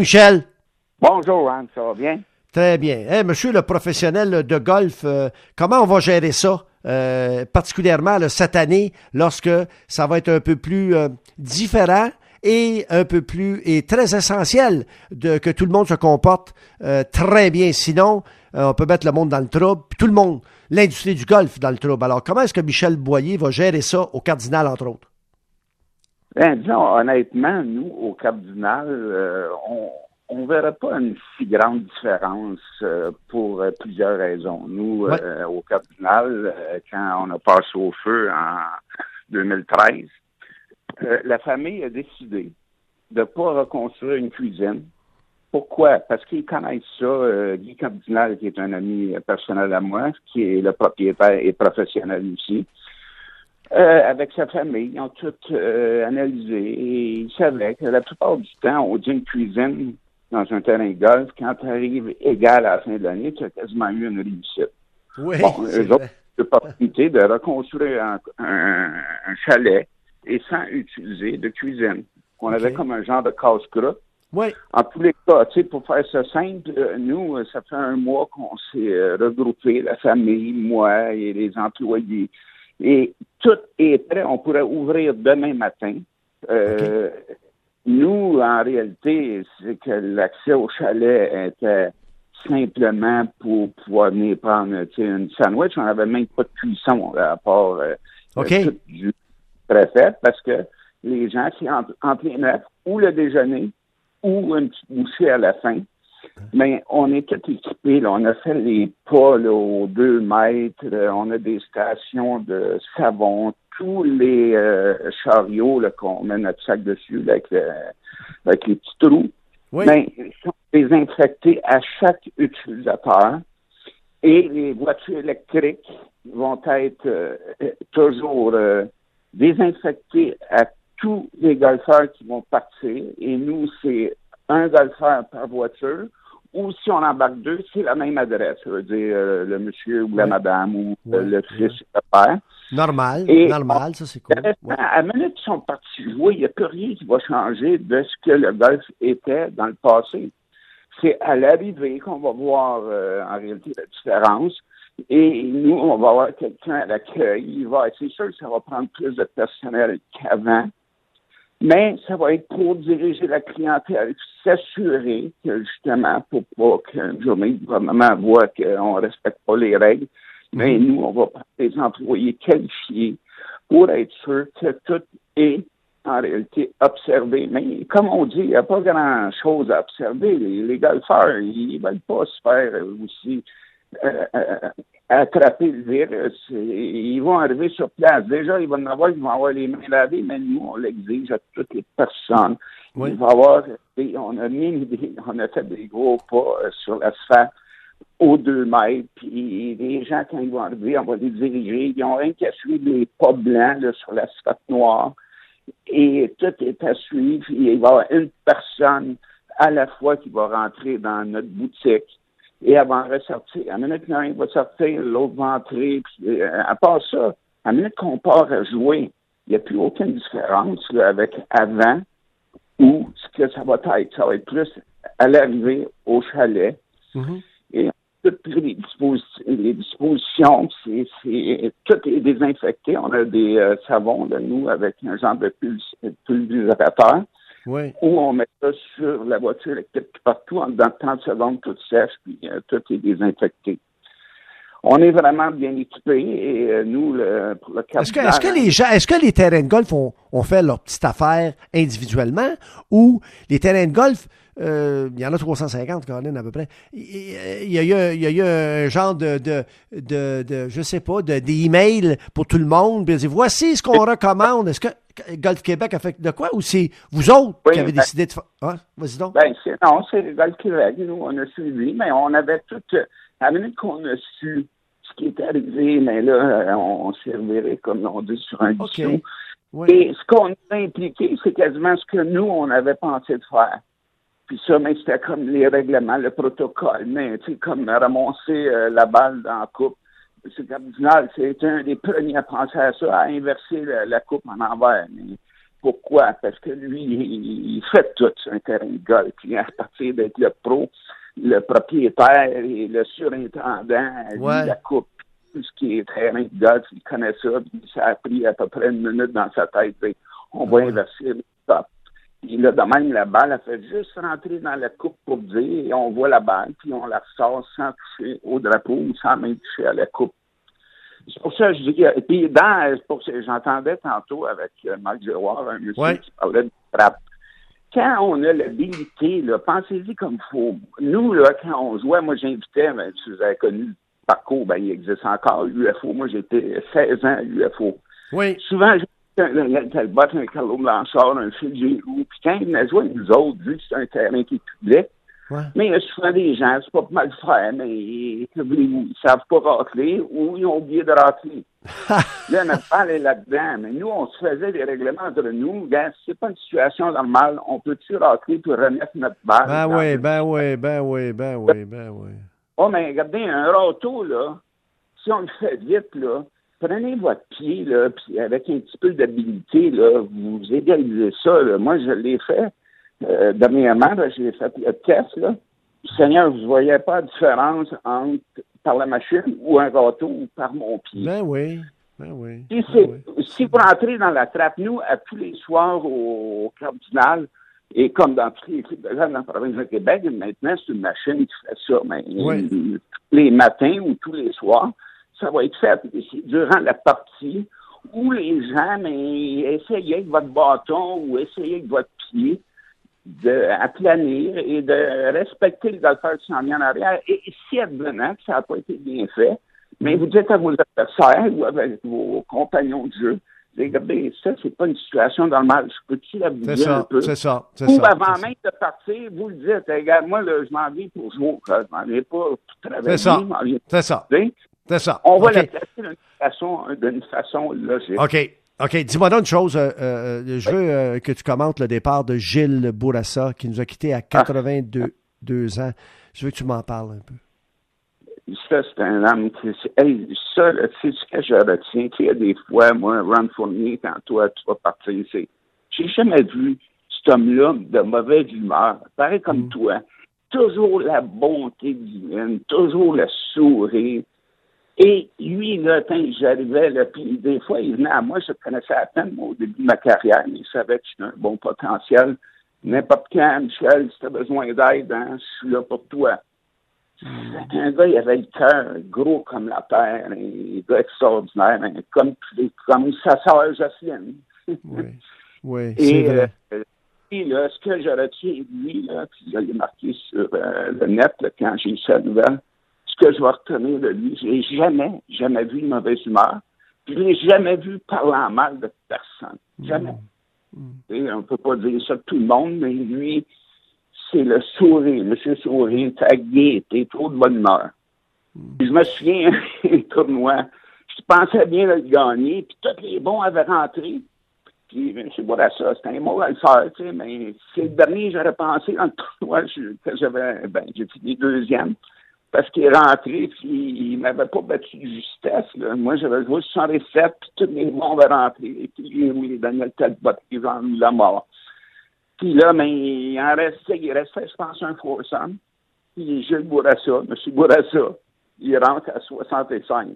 Michel? Bonjour, Ron, ça va bien? Très bien. Eh, monsieur le professionnel de golf, euh, comment on va gérer ça, euh, particulièrement cette année, lorsque ça va être un peu plus euh, différent et un peu plus et très essentiel de que tout le monde se comporte très bien? Sinon, on peut mettre le monde dans le trouble, tout le monde, l'industrie du golf dans le trouble. Alors, comment est-ce que Michel Boyer va gérer ça au Cardinal, entre autres? Ben, disons, honnêtement, nous, au Cardinal, euh, on ne verrait pas une si grande différence euh, pour euh, plusieurs raisons. Nous, au Cardinal, quand on a passé au feu en 2013, la famille a décidé de ne pas reconstruire une cuisine. Pourquoi? Parce qu'ils connaissent ça. Guy Cardinal, qui est un ami personnel à moi, qui est le propriétaire et professionnel ici, euh, avec sa famille, ils ont tout euh, analysé et ils savaient que la plupart du temps, on dit une cuisine dans un terrain de golf, quand tu arrives égal à la fin de l'année, tu as quasiment eu une réussite. Oui, bon, eux autres, l'opportunité de reconstruire un, un, chalet et sans utiliser de cuisine. On avait comme un genre de casse-croûte. Oui. En tous les cas, tu sais, pour faire ça simple, euh, nous, ça fait un mois qu'on s'est regroupé, la famille, moi et les employés. Et tout est prêt. On pourrait ouvrir demain matin. Euh, nous, en réalité, c'est que l'accès au chalet était simplement pour pouvoir venir prendre une sandwich. On n'avait même pas de cuisson à part euh, tout du préfet parce que les gens, qui en, en plein ou le déjeuner ou une petite bouchée à la fin. Mais on est tout équipé. On a fait les pas aux deux mètres. On a des stations de savon. Tous les euh, chariots qu'on met notre sac dessus avec, avec les petits trous. Mais ils sont désinfectés à chaque utilisateur. Et les voitures électriques vont être euh, toujours euh, désinfectées à tous les golfeurs qui vont partir. Et nous, c'est un golfeur par voiture ou si on embarque deux, c'est la même adresse. Ça veut dire euh, le monsieur ou la madame ou euh, le fils ou le père. Normal, normal, ça c'est cool. À la minute qu'ils sont partis jouer, il n'y a plus rien qui va changer de ce que le golf était dans le passé. C'est à l'arrivée qu'on va voir euh, en réalité la différence. Et nous, on va avoir quelqu'un à l'accueil. C'est sûr que ça va prendre plus de personnel qu'avant mais ça va être pour diriger la clientèle, s'assurer que justement, pour pas qu'une journée, le gouvernement voit qu'on ne respecte pas les règles, mais mhm. nous, on va prendre des employés qualifiés pour être sûr que tout est en réalité observé. Mais comme on dit, il n'y a pas grand-chose à observer. Les, les golfeurs, ils ne veulent pas se faire aussi attraper le virus. Ils vont arriver sur place. Déjà, ils vont avoir, ils vont avoir les mains lavées, mais nous, on l'exige à toutes les personnes. Il va avoir, on a mis on a fait des gros pas euh, sur l'asphalte aux deux mètres, puis les gens, quand ils vont arriver, on va les diriger. Ils ont rien qu'à suivre les pas blancs sur l'asphalte noir. Et tout est à suivre. Il va y avoir une personne à la fois qui va rentrer dans notre boutique et elle va ressortir. À la minute qu'un va sortir, l'autre va entrer. Puis, euh, à part ça, à la minute qu'on part à jouer, il n'y a plus aucune différence avec avant ou ce que ça va être. Ça va être plus à l'arrivée au chalet. Mm-hmm. Et toutes les, les dispositions, c'est, tout est désinfecté. On a des euh, savons de nous avec un genre de pulvérisateur. Oui. Ou on met ça sur la voiture électrique partout, en dedans de 30 secondes, tout sèche, puis euh, tout est désinfecté. On est vraiment bien équipés et euh, nous, le, pour le Est-ce que, les gens, est-ce que les terrains de golf ont, ont, fait leur petite affaire individuellement ou les terrains de golf euh, il y en a 350, Colin, à peu près. Il y a eu, il y a un genre de, de, de, de je sais pas, d'email pour tout le monde. Puis voici ce qu'on recommande. Est-ce que Golf Québec a fait de quoi ou c'est vous autres qui avez ben décidé de faire. Ah, vas-y donc. Ben, non, c'est Golf Québec. Nous, on a suivi, mais on avait tout. À la minute qu'on a su ce qui était arrivé, mais là, on, s'est reviré, comme on dit, sur un okay. Et ce qu'on a impliqué, c'est quasiment ce que nous, on avait pensé de faire. Puis ça, mais c'était comme les règlements, le protocole, mais tu sais, comme ramasser euh, la balle dans la coupe. M. Cardinal, c'est un des premiers à penser à ça, à inverser la, coupe en envers. Mais Pourquoi? Parce que lui, il fait tout sur un terrain de golf. Puis à partir d'être le pro, le propriétaire et le surintendant, lui, la coupe, tout ce qui est terrain de golf, il connaît ça. Puis ça a pris à peu près une minute dans sa tête. on va inverser le top. Puis là, de même, la balle, elle fait juste rentrer dans la coupe pour dire, et on voit la balle, puis on la ressort sans toucher au drapeau ou sans même toucher à la coupe. C'est pour ça que je dis que, puis dans, pour j'entendais tantôt avec euh, Marc Giroir, un monsieur qui parlait de frappe. Quand on a l'habilité, là, pensez-y comme il faut. Nous, là, quand on jouait, moi, j'invitais, ben, si vous avez connu le parcours, ben, il existe encore l'UFO. Moi, j'étais 16 ans à l'UFO. Oui. Souvent, un Talbot, un Carlo Blanchard, un Phil Giroux, puis quand ils venaient jouer avec nous autres, vu que c'est un terrain qui est public, mais il y a souvent des gens, c'est pas mal faire, mais ils ne savent pas racler ou ils ont oublié de racler. là, notre balle est là-dedans, mais nous, on se faisait des règlements entre nous. Gars, c'est pas une situation normale. On peut-tu racler pour remettre notre balle? Ben oui, ben oui, ben oui, ben oui, ben oui. Oh, mais regardez, un râteau, là, si on le fait vite, là, prenez votre pied, là, puis avec un petit peu d'habilité, là, vous égalisez ça. Là. Moi, je l'ai fait. Euh, dernièrement, j'ai fait le test. Là. Seigneur, vous ne voyez pas la différence entre par la machine ou un gâteau ou par mon pied. Ben oui. Ben oui. Si, ben si vous rentrez dans la trappe, nous, à tous les soirs au Cardinal, et comme dans toutes les équipes de dans la province de Québec, maintenant, c'est une machine qui fait ça. Mais tous les matins ou tous les soirs, ça va être fait durant la partie où les gens, mais essayez avec votre bâton ou essayez avec votre pied de planir et de respecter le golfeur qui s'en en arrière. Et si advenant que ça n'a pas été bien fait, mais vous dites à vos adversaires ou avec vos compagnons de jeu, regardez, ça, c'est pas une situation normale. Je peux-tu la vous dire un peu? C'est ça, c'est ça. Ou avant même de partir, vous le dites, regarde, moi, là, je m'en viens pour jouer au Je m'en viens pas pour travailler. C'est ça. C'est ça. C'est ça. On va la placer d'une façon, d'une façon logique. OK. OK, dis-moi donc une chose. Euh, euh, je veux euh, que tu commentes le départ de Gilles Bourassa, qui nous a quittés à 82 ah. ans. Je veux que tu m'en parles un peu. Ça, c'est un homme qui. Hey, ça, sais ce que je retiens. Tu sais, des fois, moi, Ron Fournier, quand toi, tu vas partir, c'est. J'ai jamais vu cet homme-là de mauvaise humeur. Pareil comme mm. toi. Toujours la bonté divine, toujours le sourire. Et lui, là, quand j'arrivais, là, puis des fois, il venait à moi, je connaissais à peine au début de ma carrière, mais il savait que j'étais un bon potentiel. N'importe quand, Michel, si tu as besoin d'aide, hein, je suis là pour toi. Un gars, il avait le cœur gros comme la terre, un gars extraordinaire, hein, comme, comme sa sœur Jocelyne. oui, oui Et euh, là, ce que je retiens de lui, là, puis je l'ai marqué sur euh, le net là, quand j'ai eu sa nouvelle, que je vais retenir de lui, je n'ai jamais, jamais vu une mauvaise humeur. Je ne l'ai jamais vu parler en mal de personne. Jamais. Mm. on ne peut pas dire ça de tout le monde, mais lui, c'est le sourire. Monsieur Sourire, ta gaieté, trop de bonne humeur. Mm. Je me souviens, un tournoi, je pensais bien le gagner, puis tous les bons avaient rentré. Puis, M. Bourassa, c'était un mot à le faire, tu sais, mais c'est le dernier, j'aurais pensé dans le tournoi, que j'avais, ben, j'ai fini deuxième parce qu'il est rentré, puis il m'avait pas battu de justesse. Là. Moi, j'avais joué 67, puis tous les bons avaient rentré. Et puis, oui, Daniel Talbot, ils ont mis la mort. Puis là, mais il en restait, il restait, je pense, un foursome. Puis Gilles Bourassa, M. Bourassa, il rentre à 65.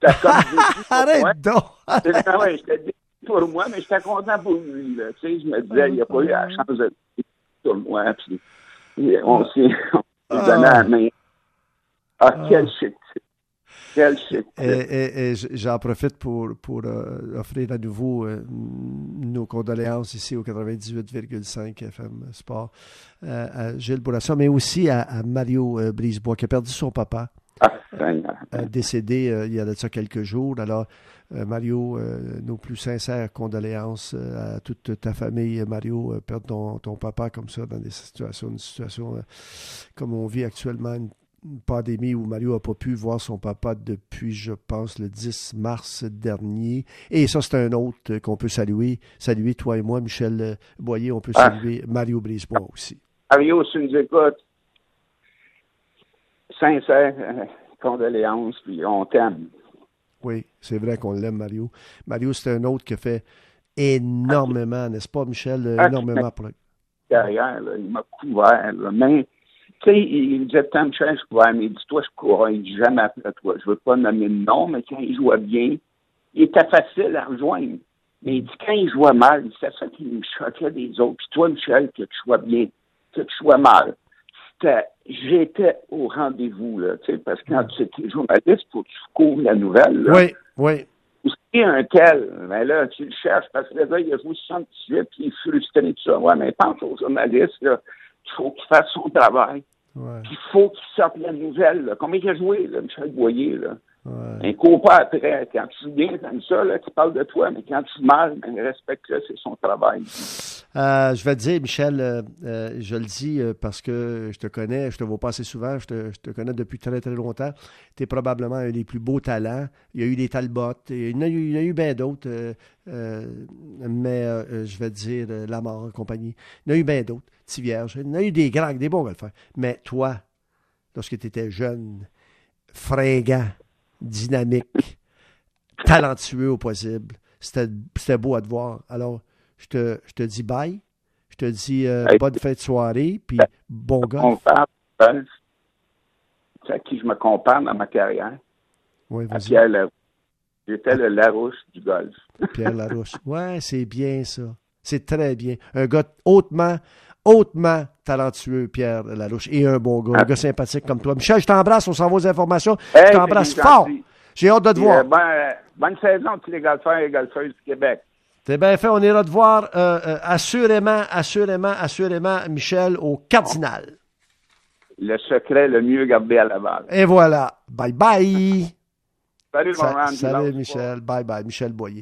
J'étais comme Arrête donc! ouais, j'étais pour moi, mais j'étais content pour lui. Là. Tu sais, je me disais, il n'y a pas eu la chance de pour moi. Puis on s'est donné la main. Ah, ah, quel shit. Quel shit. Et, j'en profite pour, pour euh, offrir à nouveau euh, nos condoléances ici au 98,5 FM Sport euh, à Gilles Bourassa, mais aussi à, Mario Brisebois qui a perdu son papa. Ah, décédé il y a de ça quelques jours. Alors, Mario, nos plus sincères condoléances à toute ta famille. Mario, perdre ton, ton, papa comme ça dans des situations, une situation comme on vit actuellement, une pandémie où Mario n'a pas pu voir son papa depuis, je pense, le 10 mars dernier. Et ça, c'est un autre qu'on peut saluer. Saluer toi et moi, Michel Boyer. On peut ah. saluer Mario Brisebois aussi. Mario, si nous écoutes, sincère euh, condoléances, puis on t'aime. Oui, c'est vrai qu'on l'aime, Mario. Mario, c'est un autre qui a fait énormément, n'est-ce pas, Michel? Ah, énormément pour le... Derrière, là, il m'a couvert. Là. Mais, tu sais, il me disait, tant Michel, je couvert, mais dis-toi, je cours, il dit jamais après toi. Je veux pas nommer de nom, mais quand il jouait bien, il était facile à rejoindre. Mais il dit, quand il jouait mal, c'est ça qui me choquait des autres. Puis toi, Michel, que tu sois bien, que tu sois mal. J'étais au rendez-vous, là, tu sais, parce que quand tu étais journaliste, faut que tu couvres la nouvelle. Là. Oui, oui. Aussi un tel, mais là, tu le cherches parce que gars, il a joué 68 puis il est frustré de ça. Ouais, mais pense aux journalistes, là, il faut qu'il fasse son travail. Ouais. Puis faut qu'il sorte la nouvelle. Là. Combien il a joué, là, Michel Boyer, là? Ouais. Un cours pas après. Quand tu viens comme ça, là, tu parles de toi, mais quand tu mal, ben, respecte-le, c'est son travail. Euh, je vais te dire, Michel, euh, euh, je le dis parce que je te connais, je te vois pas assez souvent, je te, je te connais depuis très très longtemps. Tu es probablement un des plus beaux talents. Il y a eu des Talbot, il y en a eu, il y en a eu bien d'autres, mais je vais te dire euh, Lamar et compagnie. Il y en a eu bien d'autres, Tivierge. Il y en a eu des grands, des bons golfeurs. Mais toi, lorsque tu étais jeune, fringant, dynamique, talentueux au possible, c'était beau à te voir. Alors, je te, je te dis bye. Je te dis euh, Hey. bonne fin de soirée, puis bon On golf. Golf. C'est à qui je me compare dans ma carrière? Oui, À Pierre Larouche. J'étais le Larouche du golf. Pierre Larouche. Ouais, c'est bien ça. C'est très bien. Un gars hautement, hautement talentueux, Pierre Larouche, et un bon gars, un gars sympathique comme toi. Michel, je t'embrasse, on s'en va aux informations. Hey, je t'embrasse fort. J'ai hâte de te voir. euh, euh, bonne saison tous les golfeurs et golfeuses du Québec. C'est bien fait, on ira te voir euh, euh, assurément, assurément, assurément, Michel, au Cardinal. Le secret le mieux gardé à Laval. Et voilà. Bye bye. Salut, mon Sa- salut. Michel. Bye bye. Michel Boyer.